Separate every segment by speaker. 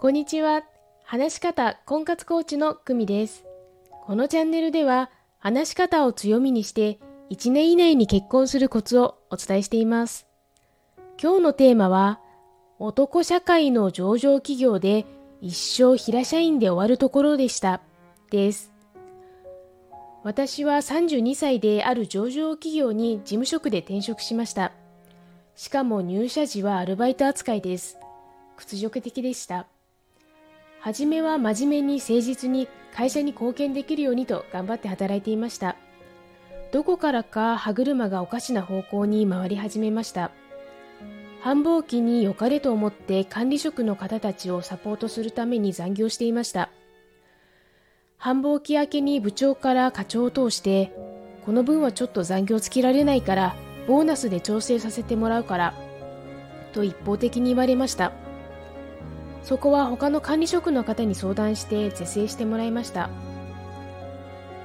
Speaker 1: こんにちは。話し方婚活コーチの久美です。このチャンネルでは、話し方を強みにして、1年以内に結婚するコツをお伝えしています。今日のテーマは、男社会の上場企業で一生平社員で終わるところでした。です。私は32歳である上場企業に事務職で転職しました。しかも入社時はアルバイト扱いです。屈辱的でした。はじめは真面目に誠実に会社に貢献できるようにと頑張って働いていました。どこからか歯車がおかしな方向に回り始めました。繁忙期に良かれと思って管理職の方たちをサポートするために残業していました。繁忙期明けに部長から課長を通して、この分はちょっと残業つけられないから、ボーナスで調整させてもらうから、と一方的に言われました。そこは他の管理職の方に相談して是正してもらいました。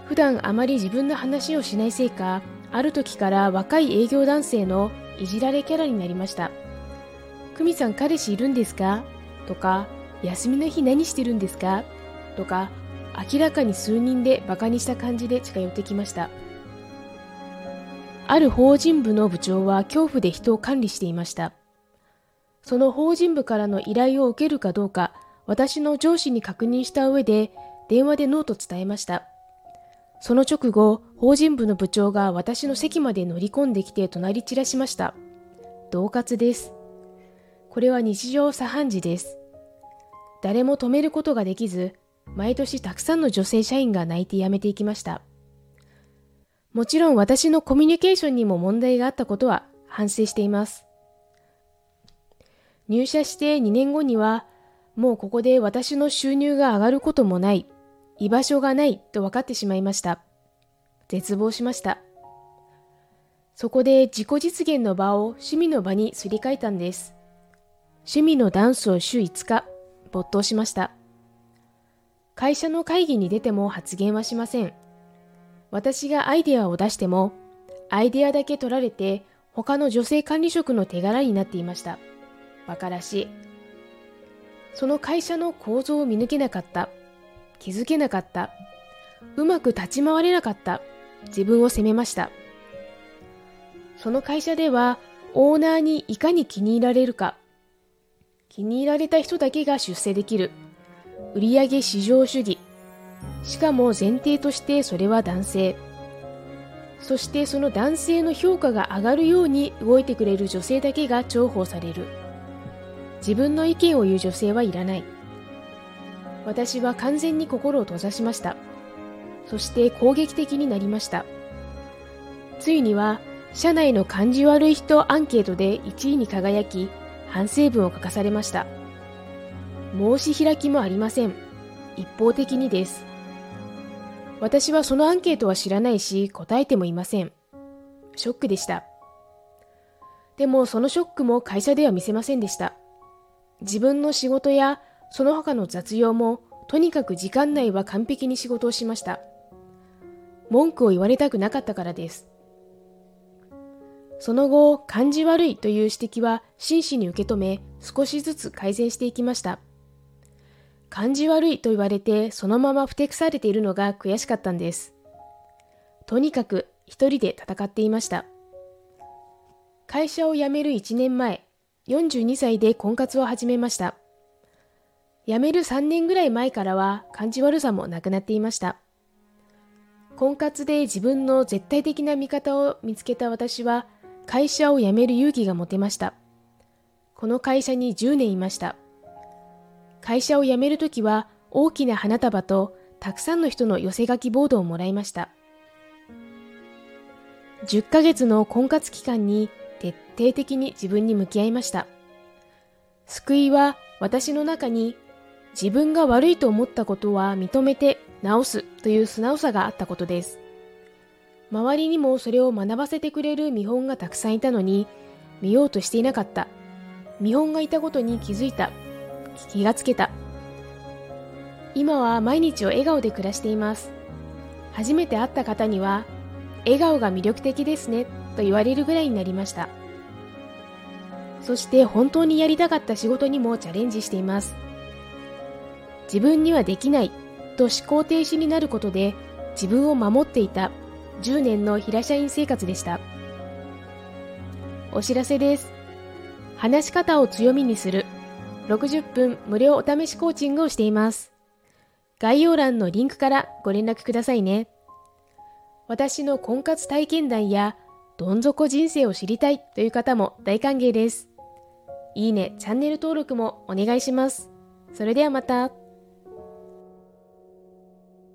Speaker 1: 普段あまり自分の話をしないせいか、ある時から若い営業男性のいじられキャラになりました。久美さん彼氏いるんですか？とか、休みの日何してるんですか？とか、明らかに数人で馬鹿にした感じで近寄ってきました。ある法人部の部長は恐怖で人を管理していました。その法人部からの依頼を受けるかどうか、私の上司に確認した上で、電話でノーと伝えました。その直後、法人部の部長が私の席まで乗り込んできて怒鳴り散らしました。恫喝です。これは日常茶飯事です。誰も止めることができず、毎年たくさんの女性社員が泣いて辞めていきました。もちろん私のコミュニケーションにも問題があったことは反省しています。入社して2年後には、もうここで私の収入が上がることもない、居場所がないと分かってしまいました。絶望しました。そこで自己実現の場を趣味の場にすり替えたんです。趣味のダンスを週5日、没頭しました。会社の会議に出ても発言はしません。私がアイデアを出しても、アイデアだけ取られて他の女性管理職の手柄になっていました。馬鹿らしい。その会社の構造を見抜けなかった。気づけなかった。うまく立ち回れなかった。自分を責めました。その会社では、オーナーにいかに気に入られるか。気に入られた人だけが出世できる。売上至上主義。しかも前提としてそれは男性。そしてその男性の評価が上がるように動いてくれる女性だけが重宝される。自分の意見を言う女性はいらない。私は完全に心を閉ざしました。そして攻撃的になりました。ついには、社内の感じ悪い人アンケートで1位に輝き、反省文を書かされました。申し開きもありません。一方的にです。私はそのアンケートは知らないし、答えてもいません。ショックでした。でもそのショックも会社では見せませんでした。自分の仕事やその他の雑用もとにかく時間内は完璧に仕事をしました。文句を言われたくなかったからです。その後、感じ悪いという指摘は真摯に受け止め、少しずつ改善していきました。感じ悪いと言われてそのままふてくされているのが悔しかったんです。とにかく一人で戦っていました。会社を辞める1年前、42歳で婚活を始めました。辞める3年ぐらい前からは感じ悪さもなくなっていました。婚活で自分の絶対的な味方を見つけた私は会社を辞める勇気が持てました。この会社に10年いました。会社を辞めるときは大きな花束とたくさんの人の寄せ書きボードをもらいました。10ヶ月の婚活期間に徹底的に自分に向き合いました。救いは私の中に自分が悪いと思ったことは認めて直すという素直さがあったことです。周りにもそれを学ばせてくれる見本がたくさんいたのに見ようとしていなかった。見本がいたことに気づいた。気がつけた。今は毎日を笑顔で暮らしています。初めて会った方には、笑顔が魅力的ですねと言われるぐらいになりました。そして本当にやりたかった仕事にもチャレンジしています。自分にはできないと思考停止になることで自分を守っていた10年の平社員生活でした。お知らせです。話し方を強みにする60分無料お試しコーチングをしています。概要欄のリンクからご連絡くださいね。私の婚活体験談やどん底人生を知りたいという方も大歓迎です。いいね、チャンネル登録もお願いします。それではまた。